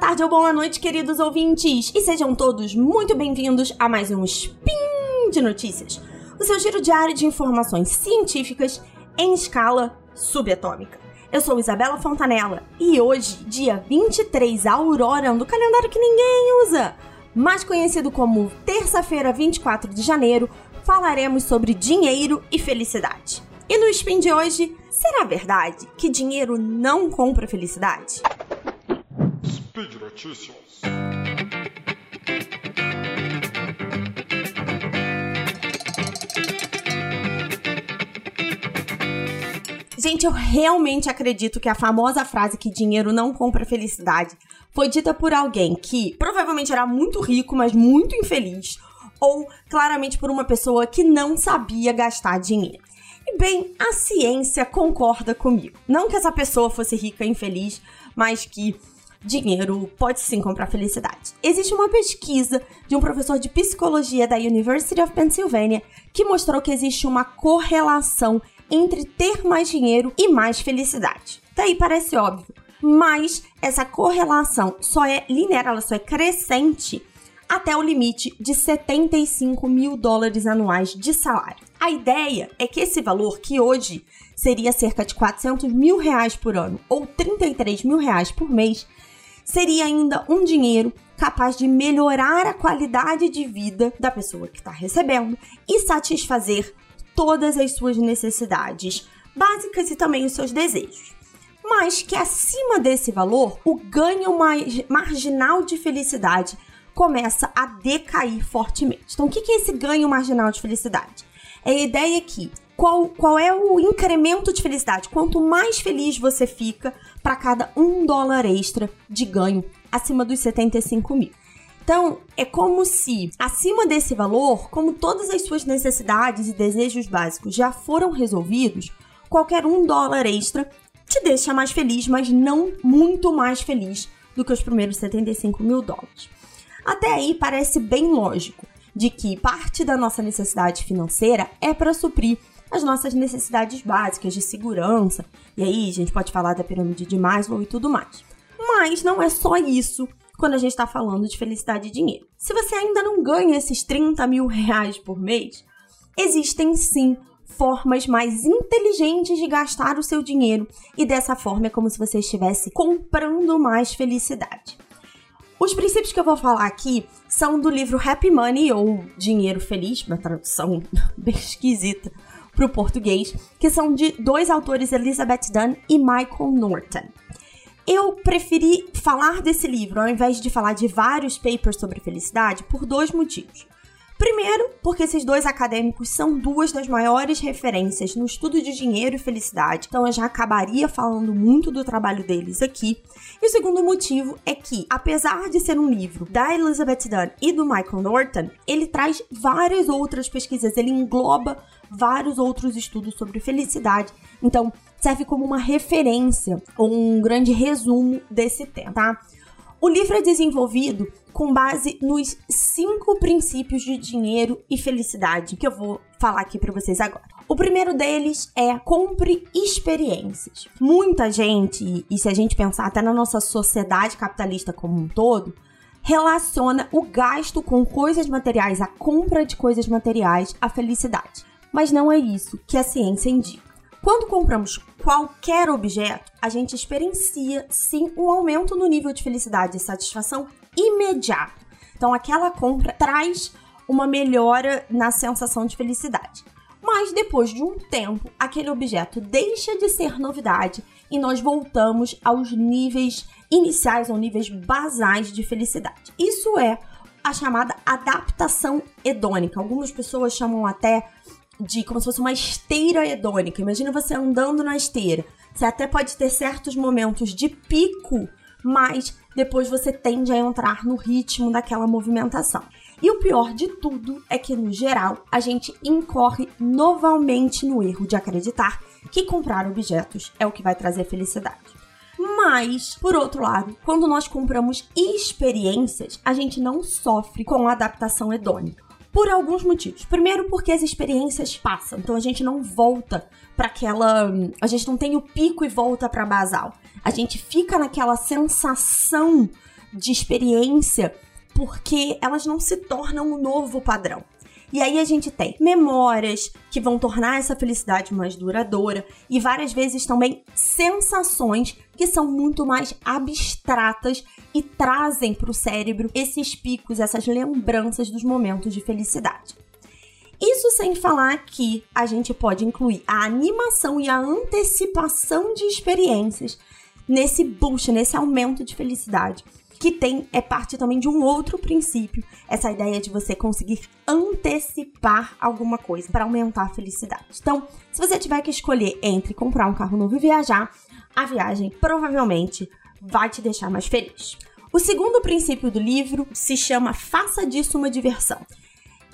tarde ou boa noite, queridos ouvintes, e sejam todos muito bem-vindos a mais um Spin de Notícias, o seu giro diário de informações científicas em escala subatômica. Eu sou Isabela Fontanella e hoje, dia 23 Aurora, do calendário que ninguém usa, mais conhecido como terça-feira 24 de janeiro, falaremos sobre dinheiro e felicidade. E no spin de hoje, será verdade que dinheiro não compra felicidade? Speed Notícias. Gente, eu realmente acredito que a famosa frase que dinheiro não compra felicidade foi dita por alguém que provavelmente era muito rico, mas muito infeliz, ou claramente por uma pessoa que não sabia gastar dinheiro. E bem, a ciência concorda comigo. Não que essa pessoa fosse rica e infeliz, mas que dinheiro pode sim comprar felicidade. Existe uma pesquisa de um professor de psicologia da University of Pennsylvania que mostrou que existe uma correlação entre ter mais dinheiro e mais felicidade. Daí parece óbvio, mas essa correlação só é linear, ela só é crescente até o limite de 75 mil dólares anuais de salário. A ideia é que esse valor, que hoje seria cerca de 400 mil reais por ano ou 33 mil reais por mês, seria ainda um dinheiro capaz de melhorar a qualidade de vida da pessoa que está recebendo e satisfazer todas as suas necessidades básicas e também os seus desejos. Mas que acima desse valor, o ganho mais marginal de felicidade começa a decair fortemente. Então, o que é esse ganho marginal de felicidade? É a ideia que qual, qual é o incremento de felicidade? Quanto mais feliz você fica para cada um dólar extra de ganho acima dos 75 mil. Então, é como se, acima desse valor, como todas as suas necessidades e desejos básicos já foram resolvidos, qualquer um dólar extra te deixa mais feliz, mas não muito mais feliz do que os primeiros 75 mil dólares. Até aí parece bem lógico de que parte da nossa necessidade financeira é para suprir as nossas necessidades básicas de segurança. E aí a gente pode falar da pirâmide de Maslow e tudo mais. Mas não é só isso quando a gente está falando de felicidade e dinheiro. Se você ainda não ganha esses 30 mil reais por mês, existem sim formas mais inteligentes de gastar o seu dinheiro e dessa forma é como se você estivesse comprando mais felicidade. Os princípios que eu vou falar aqui são do livro Happy Money ou Dinheiro Feliz, uma tradução bem esquisita para o português, que são de dois autores, Elizabeth Dunn e Michael Norton. Eu preferi falar desse livro ao invés de falar de vários papers sobre felicidade por dois motivos. Primeiro, porque esses dois acadêmicos são duas das maiores referências no estudo de dinheiro e felicidade, então eu já acabaria falando muito do trabalho deles aqui. E o segundo motivo é que, apesar de ser um livro da Elizabeth Dunn e do Michael Norton, ele traz várias outras pesquisas, ele engloba vários outros estudos sobre felicidade. Então, serve como uma referência ou um grande resumo desse tema, tá? O livro é desenvolvido com base nos cinco princípios de dinheiro e felicidade que eu vou falar aqui para vocês agora. O primeiro deles é compre experiências. Muita gente, e se a gente pensar até na nossa sociedade capitalista como um todo, relaciona o gasto com coisas materiais, a compra de coisas materiais, à felicidade. Mas não é isso que a ciência indica. Quando compramos qualquer objeto, a gente experiencia sim um aumento no nível de felicidade e satisfação imediato. Então, aquela compra traz uma melhora na sensação de felicidade. Mas depois de um tempo, aquele objeto deixa de ser novidade e nós voltamos aos níveis iniciais ou níveis basais de felicidade. Isso é a chamada adaptação hedônica. Algumas pessoas chamam até de como se fosse uma esteira hedônica. Imagina você andando na esteira. Você até pode ter certos momentos de pico, mas depois você tende a entrar no ritmo daquela movimentação. E o pior de tudo é que, no geral, a gente incorre novamente no erro de acreditar que comprar objetos é o que vai trazer felicidade. Mas, por outro lado, quando nós compramos experiências, a gente não sofre com a adaptação hedônica por alguns motivos. Primeiro, porque as experiências passam, então a gente não volta para aquela. A gente não tem o pico e volta para basal. A gente fica naquela sensação de experiência porque elas não se tornam um novo padrão. E aí a gente tem memórias que vão tornar essa felicidade mais duradoura e várias vezes também sensações que são muito mais abstratas e trazem para o cérebro esses picos, essas lembranças dos momentos de felicidade. Isso sem falar que a gente pode incluir a animação e a antecipação de experiências nesse boost, nesse aumento de felicidade que tem é parte também de um outro princípio, essa ideia de você conseguir antecipar alguma coisa para aumentar a felicidade. Então, se você tiver que escolher entre comprar um carro novo e viajar, a viagem provavelmente vai te deixar mais feliz. O segundo princípio do livro se chama Faça disso uma diversão.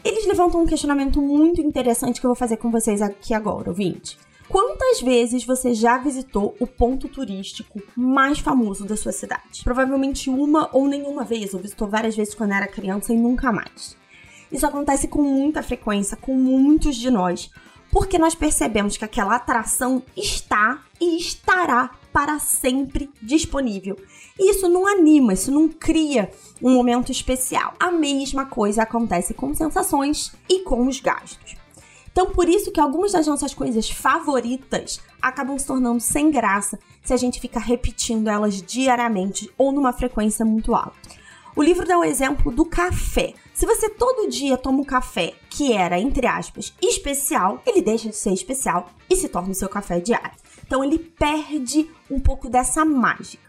Eles levantam um questionamento muito interessante que eu vou fazer com vocês aqui agora, ouvinte. Quantas vezes você já visitou o ponto turístico mais famoso da sua cidade? Provavelmente uma ou nenhuma vez, ou visitou várias vezes quando era criança e nunca mais. Isso acontece com muita frequência com muitos de nós, porque nós percebemos que aquela atração está e estará para sempre disponível. E isso não anima, isso não cria um momento especial. A mesma coisa acontece com sensações e com os gastos. Então, por isso que algumas das nossas coisas favoritas acabam se tornando sem graça se a gente fica repetindo elas diariamente ou numa frequência muito alta. O livro dá o exemplo do café. Se você todo dia toma um café que era, entre aspas, especial, ele deixa de ser especial e se torna o seu café diário. Então ele perde um pouco dessa mágica.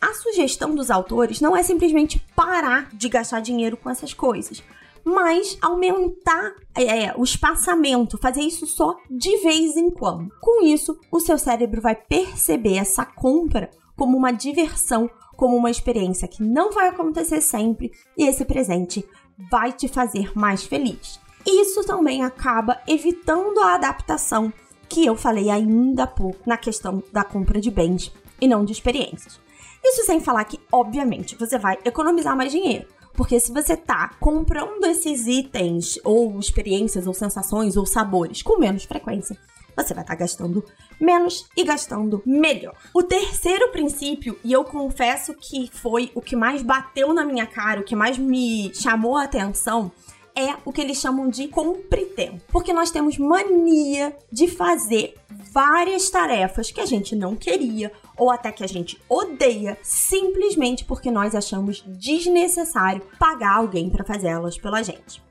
A sugestão dos autores não é simplesmente parar de gastar dinheiro com essas coisas, mas aumentar é, o espaçamento, fazer isso só de vez em quando. Com isso, o seu cérebro vai perceber essa compra como uma diversão, como uma experiência que não vai acontecer sempre e esse presente vai te fazer mais feliz. Isso também acaba evitando a adaptação que eu falei ainda há pouco na questão da compra de bens e não de experiências. Isso sem falar que, obviamente, você vai economizar mais dinheiro. Porque se você tá comprando esses itens, ou experiências, ou sensações, ou sabores com menos frequência, você vai estar tá gastando menos e gastando melhor. O terceiro princípio, e eu confesso que foi o que mais bateu na minha cara, o que mais me chamou a atenção, é o que eles chamam de compre tempo. Porque nós temos mania de fazer várias tarefas que a gente não queria ou até que a gente odeia, simplesmente porque nós achamos desnecessário pagar alguém para fazê-las pela gente.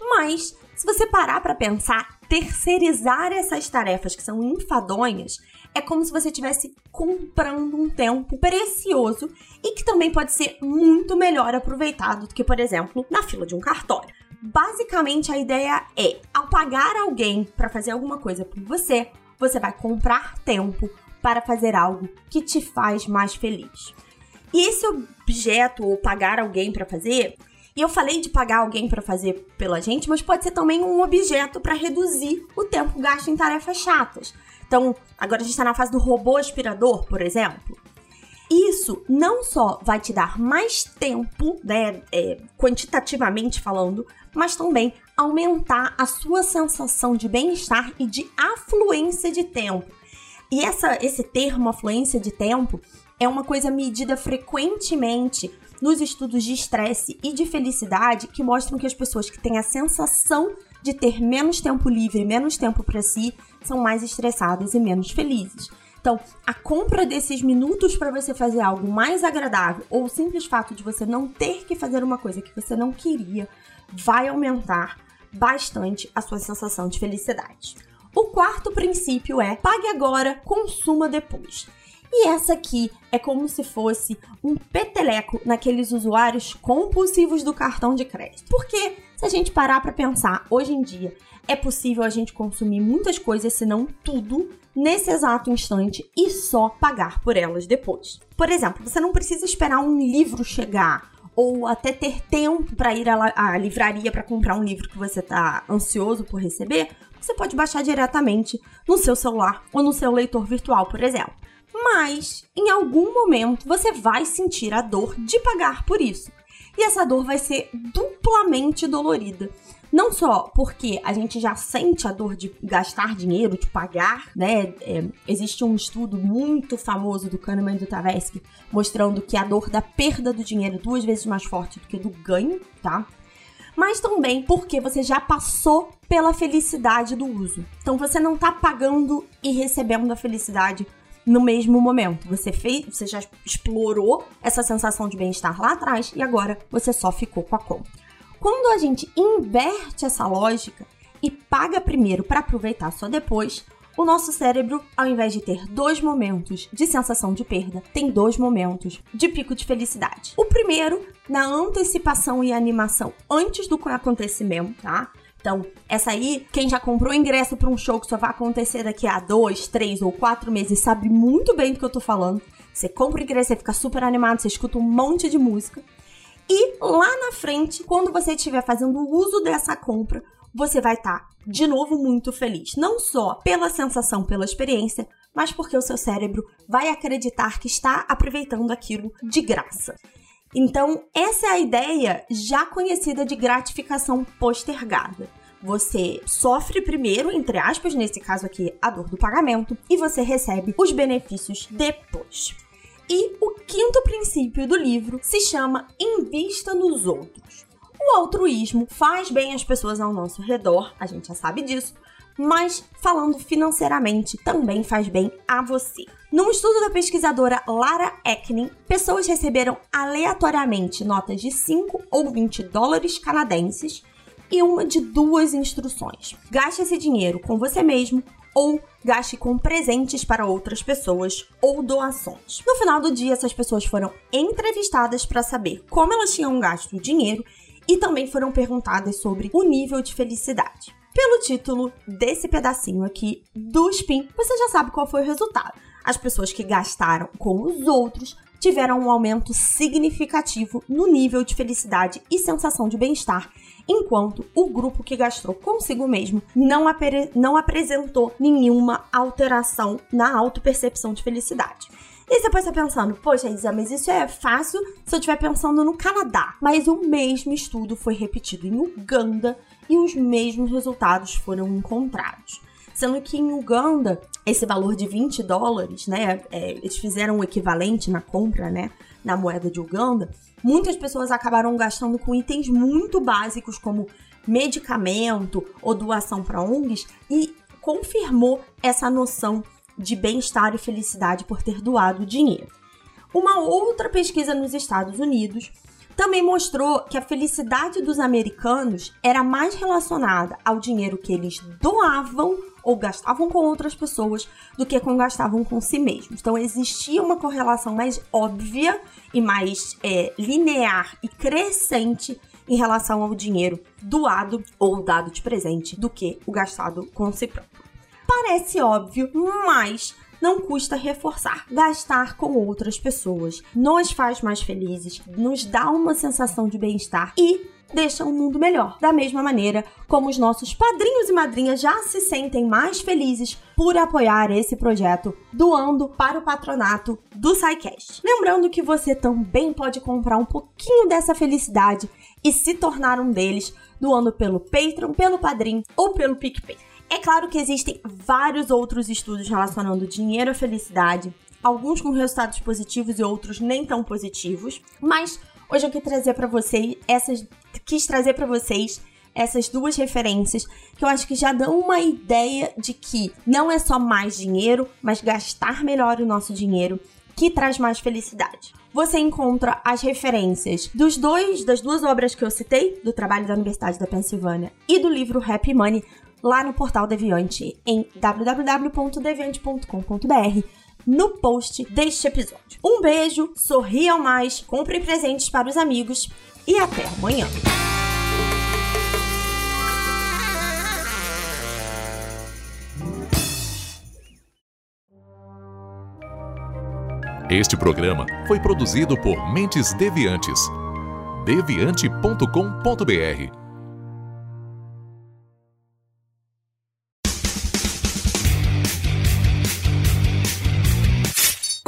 Mas, se você parar para pensar, terceirizar essas tarefas que são enfadonhas é como se você estivesse comprando um tempo precioso e que também pode ser muito melhor aproveitado do que, por exemplo, na fila de um cartório. Basicamente, a ideia é, ao pagar alguém para fazer alguma coisa por você, você vai comprar tempo para fazer algo que te faz mais feliz. E esse objeto, ou pagar alguém para fazer, e eu falei de pagar alguém para fazer pela gente, mas pode ser também um objeto para reduzir o tempo gasto em tarefas chatas. Então, agora a gente está na fase do robô aspirador, por exemplo. Isso não só vai te dar mais tempo, né, é, quantitativamente falando, mas também aumentar a sua sensação de bem-estar e de afluência de tempo. E essa, esse termo, afluência de tempo, é uma coisa medida frequentemente nos estudos de estresse e de felicidade que mostram que as pessoas que têm a sensação de ter menos tempo livre, menos tempo para si, são mais estressadas e menos felizes. Então, a compra desses minutos para você fazer algo mais agradável ou o simples fato de você não ter que fazer uma coisa que você não queria vai aumentar bastante a sua sensação de felicidade. O quarto princípio é pague agora, consuma depois. E essa aqui é como se fosse um peteleco naqueles usuários compulsivos do cartão de crédito. Porque se a gente parar para pensar, hoje em dia é possível a gente consumir muitas coisas, se não tudo, nesse exato instante e só pagar por elas depois. Por exemplo, você não precisa esperar um livro chegar ou até ter tempo para ir à, livraria para comprar um livro que você está ansioso por receber. Você pode baixar diretamente no seu celular ou no seu leitor virtual, por exemplo. Mas em algum momento você vai sentir a dor de pagar por isso. E essa dor vai ser duplamente dolorida. Não só porque a gente já sente a dor de gastar dinheiro, de pagar, né? É, existe um estudo muito famoso do Kahneman e do Tversky mostrando que a dor da perda do dinheiro é duas vezes mais forte do que do ganho, tá? Mas também porque você já passou pela felicidade do uso. Então você não tá pagando e recebendo a felicidade no mesmo momento. Você fez, você já explorou essa sensação de bem-estar lá atrás e agora você só ficou com a compra. Quando a gente inverte essa lógica e paga primeiro para aproveitar só depois, o nosso cérebro, ao invés de ter dois momentos de sensação de perda, tem dois momentos de pico de felicidade. O primeiro, na antecipação e animação antes do acontecimento, tá? Então, essa aí, quem já comprou ingresso para um show que só vai acontecer daqui a dois, três ou quatro meses sabe muito bem do que eu tô falando. Você compra o ingresso, você fica super animado, você escuta um monte de música. E lá na frente, quando você estiver fazendo uso dessa compra, você vai estar tá, de novo muito feliz. Não só pela sensação, pela experiência, mas porque o seu cérebro vai acreditar que está aproveitando aquilo de graça. Então, essa é a ideia já conhecida de gratificação postergada. Você sofre primeiro, entre aspas, nesse caso aqui, a dor do pagamento, e você recebe os benefícios depois. E o quinto princípio do livro se chama Invista nos Outros. O altruísmo faz bem às pessoas ao nosso redor, a gente já sabe disso, mas falando financeiramente também faz bem a você. Num estudo da pesquisadora Lara Ekning, pessoas receberam aleatoriamente notas de 5 ou 20 dólares canadenses e uma de duas instruções. Gaste esse dinheiro com você mesmo ou gaste com presentes para outras pessoas ou doações. No final do dia, essas pessoas foram entrevistadas para saber como elas tinham gasto o dinheiro e também foram perguntadas sobre o nível de felicidade. Pelo título desse pedacinho aqui do Spin, você já sabe qual foi o resultado. As pessoas que gastaram com os outros tiveram um aumento significativo no nível de felicidade e sensação de bem-estar enquanto o grupo que gastou consigo mesmo não, não apresentou nenhuma alteração na autopercepção de felicidade. E você pode estar pensando, poxa, Isa, mas isso é fácil se eu estiver pensando no Canadá. Mas o mesmo estudo foi repetido em Uganda e os mesmos resultados foram encontrados. Sendo que em Uganda, esse valor de 20 dólares, né, é, eles fizeram o equivalente na compra, né, na moeda de Uganda, muitas pessoas acabaram gastando com itens muito básicos como medicamento ou doação para ONGs e confirmou essa noção de bem-estar e felicidade por ter doado dinheiro. Uma outra pesquisa nos Estados Unidos também mostrou que a felicidade dos americanos era mais relacionada ao dinheiro que eles doavam ou gastavam com outras pessoas do que com gastavam com si mesmos. Então existia uma correlação mais óbvia e mais é, linear e crescente em relação ao dinheiro doado ou dado de presente do que o gastado com si próprio. Parece óbvio, mas não custa reforçar. Gastar com outras pessoas nos faz mais felizes, nos dá uma sensação de bem-estar e deixa um mundo melhor. Da mesma maneira como os nossos padrinhos e madrinhas já se sentem mais felizes por apoiar esse projeto, doando para o patronato do SciCast. Lembrando que você também pode comprar um pouquinho dessa felicidade e se tornar um deles, doando pelo Patreon, pelo Padrim ou pelo PicPay. É claro que existem vários outros estudos relacionando dinheiro à felicidade, alguns com resultados positivos e outros nem tão positivos, mas hoje eu quis trazer para vocês essas quis trazer para vocês essas duas referências que eu acho que já dão uma ideia de que não é só mais dinheiro, mas gastar melhor o nosso dinheiro que traz mais felicidade. Você encontra as referências dos dois das duas obras que eu citei, do trabalho da Universidade da Pensilvânia e do livro Happy Money, lá no portal Deviante em www.deviante.com.br no post deste episódio. Um beijo, sorriam mais, comprem presentes para os amigos e até amanhã. Este programa foi produzido por Mentes Deviantes. deviante.com.br